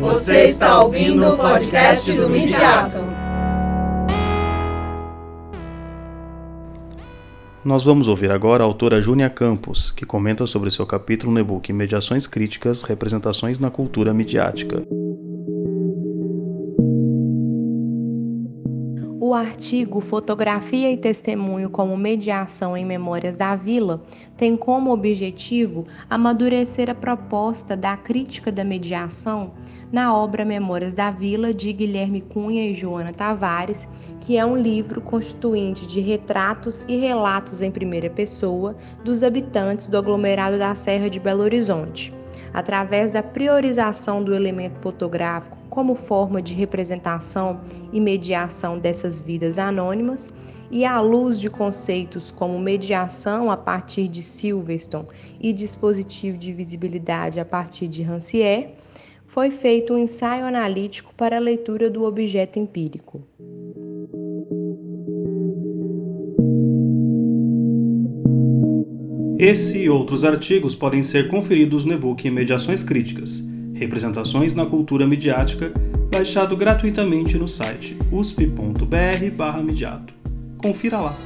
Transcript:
Você está ouvindo o podcast do Midiato. Nós vamos ouvir agora a autora Júnia Campos, que comenta sobre seu capítulo no e-book Mediações Críticas Representações na Cultura Midiática. O artigo Fotografia e Testemunho como Mediação em Memórias da Vila tem como objetivo amadurecer a proposta da crítica da mediação na obra Memórias da Vila de Guilherme Cunha e Joana Tavares, que é um livro constituinte de retratos e relatos em primeira pessoa dos habitantes do aglomerado da Serra de Belo Horizonte. Através da priorização do elemento fotográfico como forma de representação e mediação dessas vidas anônimas, e à luz de conceitos como mediação a partir de Silverstone e dispositivo de visibilidade a partir de Rancière, foi feito um ensaio analítico para a leitura do objeto empírico. Esse e outros artigos podem ser conferidos no e-book Mediações Críticas, Representações na Cultura Midiática, baixado gratuitamente no site usp.br/mediato. Confira lá.